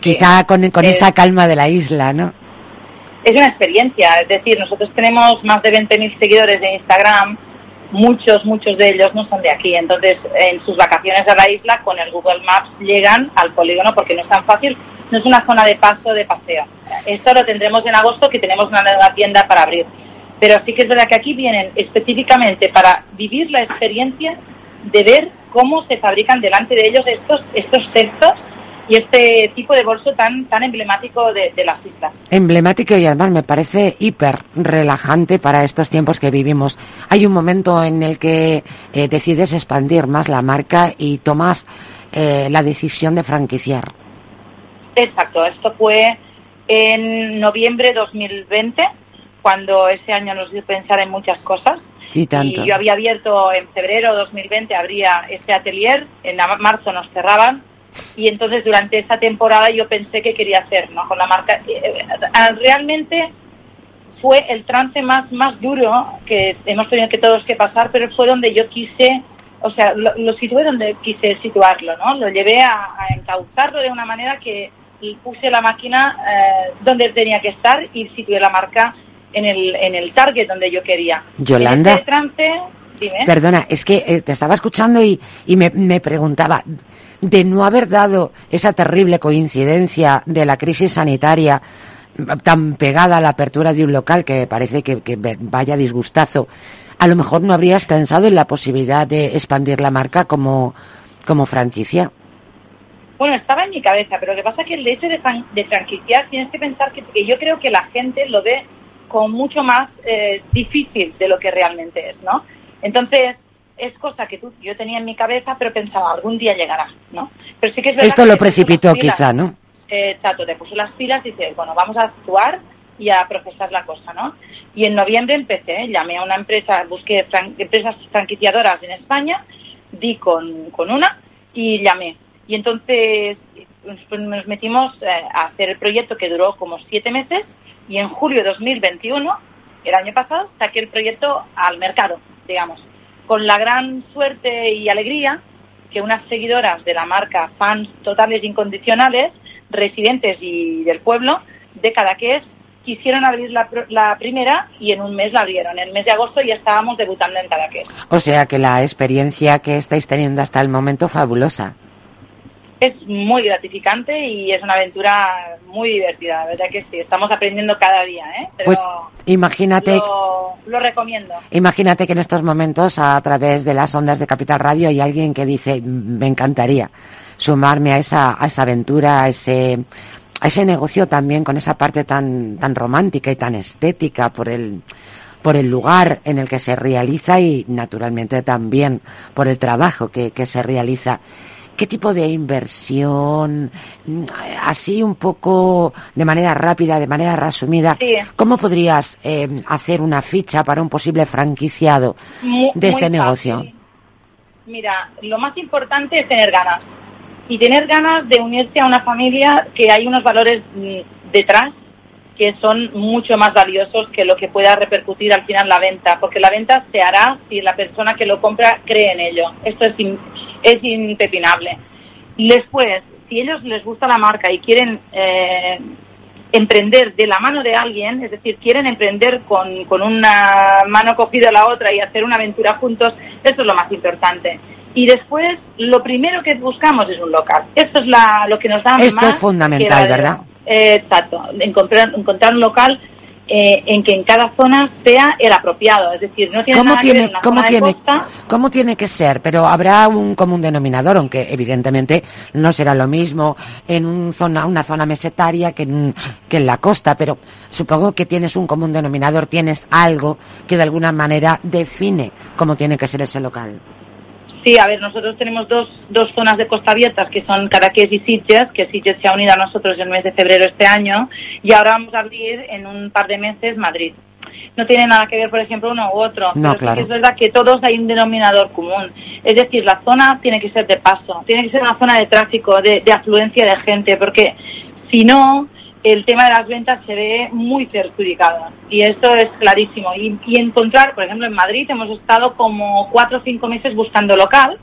quizá con, con esa calma de la isla, ¿no? Es una experiencia, es decir, nosotros tenemos más de 20.000 seguidores de Instagram muchos, muchos de ellos no son de aquí. Entonces, en sus vacaciones a la isla, con el Google Maps llegan al polígono porque no es tan fácil, no es una zona de paso, de paseo. Esto lo tendremos en agosto, que tenemos una nueva tienda para abrir. Pero sí que es verdad que aquí vienen específicamente para vivir la experiencia de ver cómo se fabrican delante de ellos estos, estos textos y este tipo de bolso tan tan emblemático de, las islas. Emblemático y además me parece hiper relajante para estos tiempos que vivimos. Hay un momento en el que eh, decides expandir más la marca y tomas eh, la decisión de franquiciar. Exacto, esto fue en noviembre de 2020, cuando ese año nos dio pensar en muchas cosas. Y, tanto. y yo había abierto en febrero de 2020, abría este atelier, en marzo nos cerraban, y entonces durante esa temporada yo pensé que quería hacer ¿no? con la marca eh, eh, realmente fue el trance más más duro que hemos tenido que todos que pasar pero fue donde yo quise o sea lo, situé donde quise situarlo no lo llevé a, encauzarlo de una manera que puse la máquina eh, donde tenía que estar y situé la marca en el en el target donde yo quería. Yolanda. En trance Perdona, es que te estaba escuchando y, y me, me preguntaba, de no haber dado esa terrible coincidencia de la crisis sanitaria tan pegada a la apertura de un local que parece que, vaya disgustazo, a lo mejor no habrías pensado en la posibilidad de expandir la marca como, como franquicia. Bueno, estaba en mi cabeza, pero lo que pasa es que el hecho de, de franquiciar tienes que pensar que, yo creo que la gente lo ve como mucho más eh, difícil de lo que realmente es, ¿no? Entonces, es cosa que tú, yo tenía en mi cabeza, pero pensaba, algún día llegará, ¿no? Pero sí que es Esto lo precipitó quizá, ¿no? exacto, te puso las pilas y dices, bueno, vamos a actuar y a procesar la cosa, ¿no? Y en noviembre empecé, llamé a una empresa, busqué empresas franquiciadoras en España, di con, con una y llamé. Y entonces pues, nos metimos eh, a hacer el proyecto que duró como siete meses y en julio de 2021, el año pasado, saqué el proyecto al mercado, digamos con la gran suerte y alegría que unas seguidoras de la marca, fans totales incondicionales, residentes y del pueblo, de Cadaqués, quisieron abrir la, la, primera y en un mes la abrieron. En el mes de agosto ya estábamos debutando en Cadaqués. O sea que la experiencia que estáis teniendo hasta el momento fabulosa es muy gratificante y es una aventura muy divertida, la verdad que sí. Estamos aprendiendo cada día, ¿eh? pues imagínate. Lo, recomiendo. Imagínate que en estos momentos, a través de las ondas de Capital Radio, hay alguien que dice, me encantaría sumarme a esa, a esa aventura, a ese, a ese negocio también con esa parte tan, tan romántica y tan estética por el, por el lugar en el que se realiza y naturalmente también por el trabajo que, que se realiza. ¿Qué tipo de inversión, así un poco de manera rápida, de manera resumida, cómo podrías eh, hacer una ficha para un posible franquiciado de este negocio? Mira, lo más importante es tener ganas. Y tener ganas de unirse a una familia que hay unos valores mm, detrás que son mucho más valiosos que lo que pueda repercutir al final la venta, porque la venta se hará si la persona que lo compra cree en ello. Esto es, es impepinable. Después, si ellos les gusta la marca y quieren eh, emprender de la mano de alguien, es decir, quieren emprender con, con una mano cogida a la otra y hacer una aventura juntos, eso es lo más importante. Y después, lo primero que buscamos es un local. Esto es la, lo que nos da Esto es fundamental, ¿verdad? Exacto, encontrar, encontrar un local eh, en que en cada zona sea el apropiado, es decir, no tiene ¿Cómo nada tiene, que ver ¿cómo tiene, costa, ¿Cómo tiene que ser? Pero habrá un común denominador, aunque evidentemente no será lo mismo en un zona, una zona mesetaria que en, que en la costa, pero supongo que tienes un común denominador, tienes algo que de alguna manera define cómo tiene que ser ese local. Sí, a ver, nosotros tenemos dos, dos zonas de costa abiertas que son Cadaqués y Sitges, que Sitges se ha unido a nosotros en el mes de febrero este año y ahora vamos a abrir en un par de meses Madrid. no tiene nada que ver, por ejemplo, uno u otro. No, Pero claro. es verdad que todos hay un denominador común. Es decir, la zona tiene que ser de paso, tiene que ser una zona de tráfico, de, de afluencia de gente, porque si no, el tema de las ventas se ve muy perjudicado. Y esto es clarísimo. Y, y encontrar, por ejemplo, en Madrid hemos estado como cuatro o cinco meses buscando local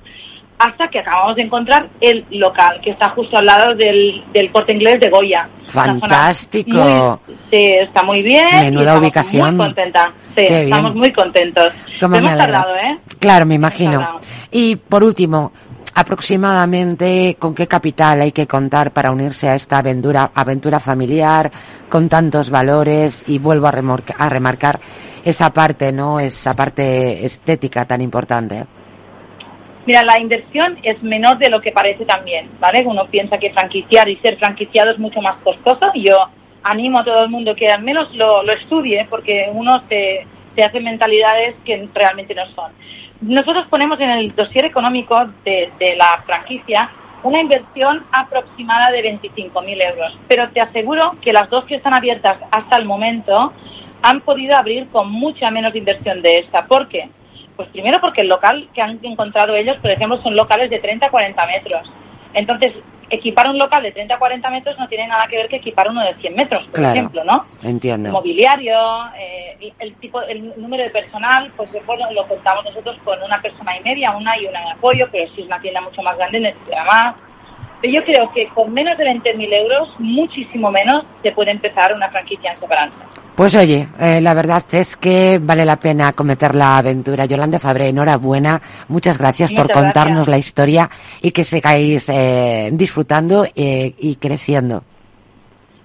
hasta que acabamos de encontrar el local, que está justo al lado del, del corte inglés de Goya. Fantástico. muy- sí, está muy bien. Menuda ubicación. Muy contenta. Sí, estamos muy contentos. Cómo Hemos tardado, ¿eh? Claro, me imagino. Y por último, aproximadamente con qué capital hay que contar para unirse a esta aventura, aventura familiar con tantos valores y vuelvo a, remarcar esa parte, ¿no? Esa parte estética tan importante. Mira, la inversión es menor de lo que parece también, ¿vale? Uno piensa que franquiciar y ser franquiciado es mucho más costoso. y Yo animo a todo el mundo que al menos lo, lo estudie porque uno se, se hace mentalidades que realmente no son. Nosotros ponemos en el dossier económico de, de la franquicia una inversión aproximada de 25.000 euros, pero te aseguro que las dos que están abiertas hasta el momento han podido abrir con mucha menos inversión de esta. ¿Por qué? Pues primero porque el local que han encontrado ellos, por ejemplo, son locales de 30 a 40 metros. Entonces, equipar un local de 30 a 40 metros no tiene nada que ver que equipar uno de 100 metros, por Claro. ejemplo, ¿no? Entiendo. Mobiliario, eh, el tipo, el número de personal, pues bueno, lo contamos nosotros con una persona y media, una y una de apoyo, pero si es una tienda mucho más grande necesita más. Pero yo creo que con menos de 20.000 euros, muchísimo menos, se puede empezar una franquicia en Separanza. Pues oye, eh, la verdad es que vale la pena cometer la aventura. Yolanda Fabré, enhorabuena. Muchas gracias por contarnos gracias. la historia y que sigáis eh, disfrutando eh, y creciendo.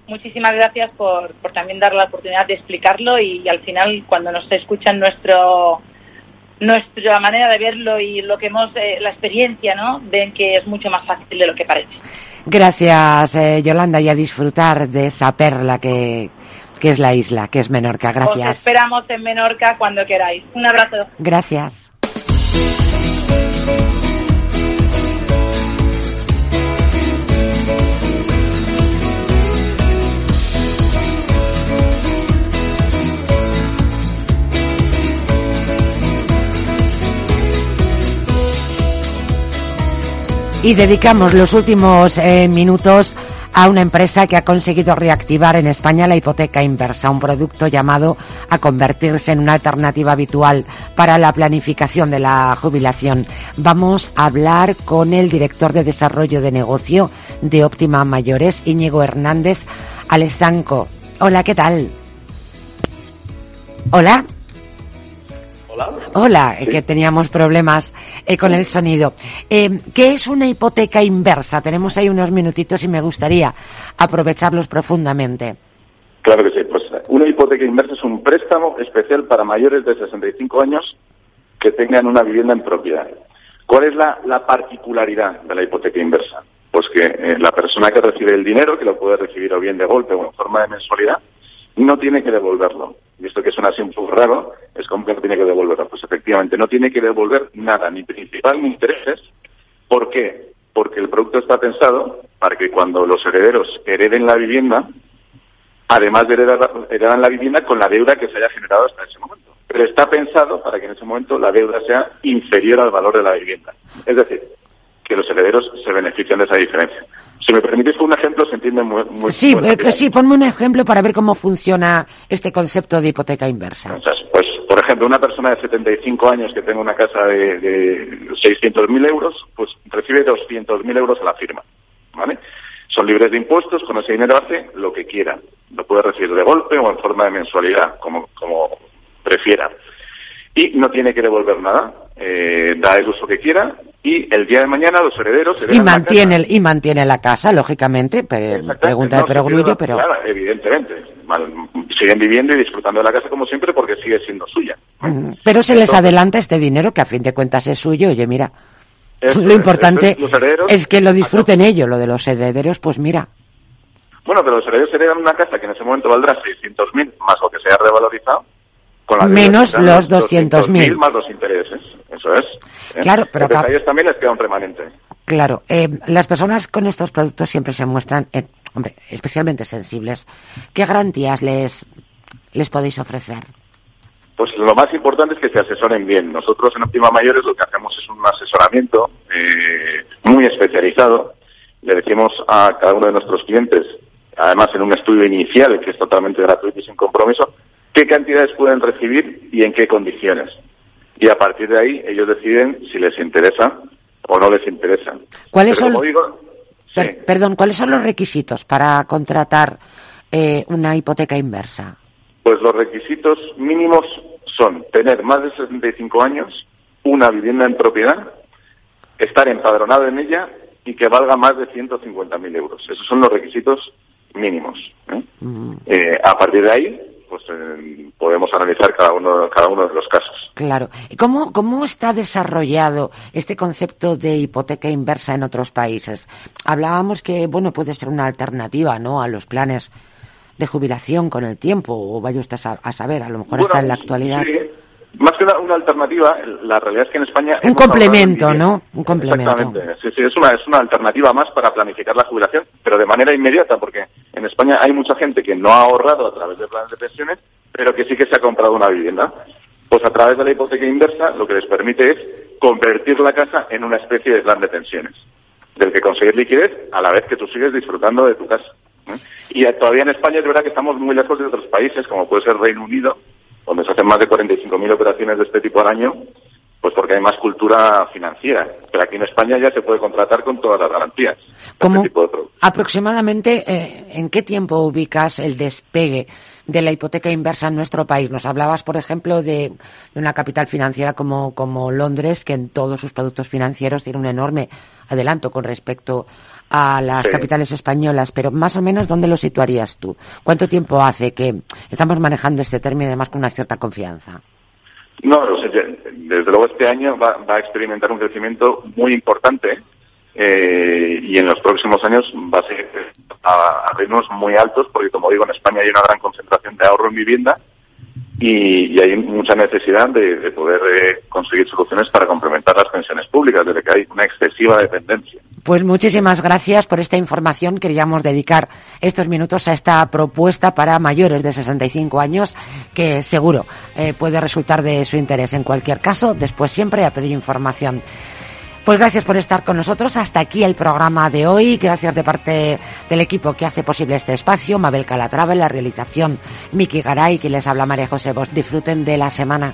Muchísimas gracias por, por también dar la oportunidad de explicarlo y, al final cuando nos escuchan nuestro nuestra manera de verlo y lo que hemos eh, la experiencia, ¿no? Ven que es mucho más fácil de lo que parece. Gracias, eh, Yolanda, y a disfrutar de esa perla que, que es la isla, que es Menorca. Os Gracias. esperamos en Menorca cuando queráis. Un abrazo. Gracias. Y dedicamos los últimos eh, minutos a una empresa que ha conseguido reactivar en España la hipoteca inversa, un producto llamado a convertirse en una alternativa habitual para la planificación de la jubilación. Vamos a hablar con el director de desarrollo de negocio de Óptima Mayores, Íñigo Hernández Alessanco. Hola, ¿qué tal? Hola. Hola. Hola, eh, que teníamos problemas eh, con el sonido. Eh, ¿Qué es una hipoteca inversa? Tenemos ahí unos minutitos y me gustaría aprovecharlos profundamente. Claro que sí. Pues una hipoteca inversa es un préstamo especial para mayores de 65 años que tengan una vivienda en propiedad. ¿Cuál es la, la particularidad de la hipoteca inversa? Pues que eh, la persona que recibe el dinero, que lo puede recibir o bien de golpe o en forma de mensualidad, no tiene que devolverlo. Y esto que suena así un poco raro, es como que no tiene que devolverlo. Pues efectivamente, no tiene que devolver nada, ni principal ni intereses. ¿Por qué? Porque el producto está pensado para que cuando los herederos hereden la vivienda, además de heredar, heredan la vivienda con la deuda que se haya generado hasta ese momento. Pero está pensado para que en ese momento la deuda sea inferior al valor de la vivienda. Es decir, que los herederos se benefician de esa diferencia. Si me permitís un ejemplo, se entiende muy, muy Sí, eh, sí, ponme un ejemplo para ver cómo funciona este concepto de hipoteca inversa. Entonces, pues, por ejemplo, una persona de 75 años que tenga una casa de, de 600.000 euros, pues recibe 200.000 euros a la firma, ¿vale? Son libres de impuestos, con ese dinero hace lo que quiera. Lo puede recibir de golpe o en forma de mensualidad, como, como prefiera. Y no tiene que devolver nada, eh, da el uso que quiera y el día de mañana los herederos Y heredan la mantiene, casa. y mantiene la casa, lógicamente. pregunta de No, se perogrullo, pero... Claro, evidentemente. Mal- siguen viviendo y disfrutando de la casa como siempre porque sigue siendo suya. Pero se les adelanta este dinero que a fin de cuentas es suyo. Oye, mira, Eso lo importante es, que lo disfruten ellos, lo de los herederos, pues mira. Bueno, pero los herederos heredan una casa que en ese momento valdrá 600.000 más lo que se revalorizado. Con la deuda Menos los 200.000. más los intereses. Eso es. ¿eh? Claro, pero Entonces, a ellos también les queda un remanente. Claro, eh, las personas con estos productos siempre se muestran, eh, hombre, especialmente sensibles. ¿Qué garantías les, les podéis ofrecer? Pues lo más importante es que se asesoren bien. Nosotros en Optima Mayores lo que hacemos es un asesoramiento eh, muy especializado. Le decimos a cada uno de nuestros clientes, además en un estudio inicial que es totalmente gratuito y sin compromiso, qué cantidades pueden recibir y en qué condiciones. Y a partir de ahí ellos deciden si les interesa o no les interesa. ¿Cuáles son, perdón, ¿cuáles son los requisitos para contratar eh, una hipoteca inversa? Pues los requisitos mínimos son tener más de 65 años, una vivienda en propiedad, estar empadronado en ella y que valga más de 150.000 euros. Esos son los requisitos mínimos. ¿eh? Eh, a partir de ahí, pues eh, podemos analizar cada uno, cada uno de los casos. Claro. ¿Y cómo, cómo está desarrollado este concepto de hipoteca inversa en otros países? Hablábamos que, bueno, puede ser una alternativa, ¿no?, a los planes de jubilación con el tiempo, o vaya usted a, saber, a lo mejor está en la actualidad. Más que una, alternativa, la realidad es que en España... Un complemento, ¿no? Un complemento. Exactamente. Sí, sí, es una, es una alternativa más para planificar la jubilación, pero de manera inmediata, porque en España hay mucha gente que no ha ahorrado a través de planes de pensiones, pero que sí que se ha comprado una vivienda. Pues a través de la hipoteca inversa lo que les permite es convertir la casa en una especie de plan de pensiones, del que conseguir liquidez a la vez que tú sigues disfrutando de tu casa. Y todavía en España es verdad que estamos muy lejos de otros países, como puede ser Reino Unido, donde se hacen más de 45.000 operaciones de este tipo al año, pues porque hay más cultura financiera. Pero aquí en España ya se puede contratar con todas las garantías. Este aproximadamente, eh, ¿en qué tiempo ubicas el despegue de la hipoteca inversa en nuestro país? Nos hablabas, por ejemplo, de, una capital financiera como, como Londres, que en todos sus productos financieros tiene un enorme adelanto con respecto a las capitales españolas, pero más o menos, ¿dónde lo situarías tú? ¿Cuánto tiempo hace que estamos manejando este término, además con una cierta confianza? No, desde luego este año va, a experimentar un crecimiento muy importante eh, y en los próximos años va a ser a, ritmos muy altos, porque como digo, en España hay una gran concentración de ahorro en vivienda y, hay mucha necesidad de, poder eh, conseguir soluciones para complementar las pensiones públicas, desde que hay una excesiva dependencia. Pues muchísimas gracias por esta información. Queríamos dedicar estos minutos a esta propuesta para mayores de 65 años que seguro eh, puede resultar de su interés. En cualquier caso, después siempre a pedir información. Pues gracias por estar con nosotros. Hasta aquí el programa de hoy. Gracias de parte del equipo que hace posible este espacio. Mabel Calatrava, la realización Miki Garay, que les habla María José Vos. Disfruten de la semana.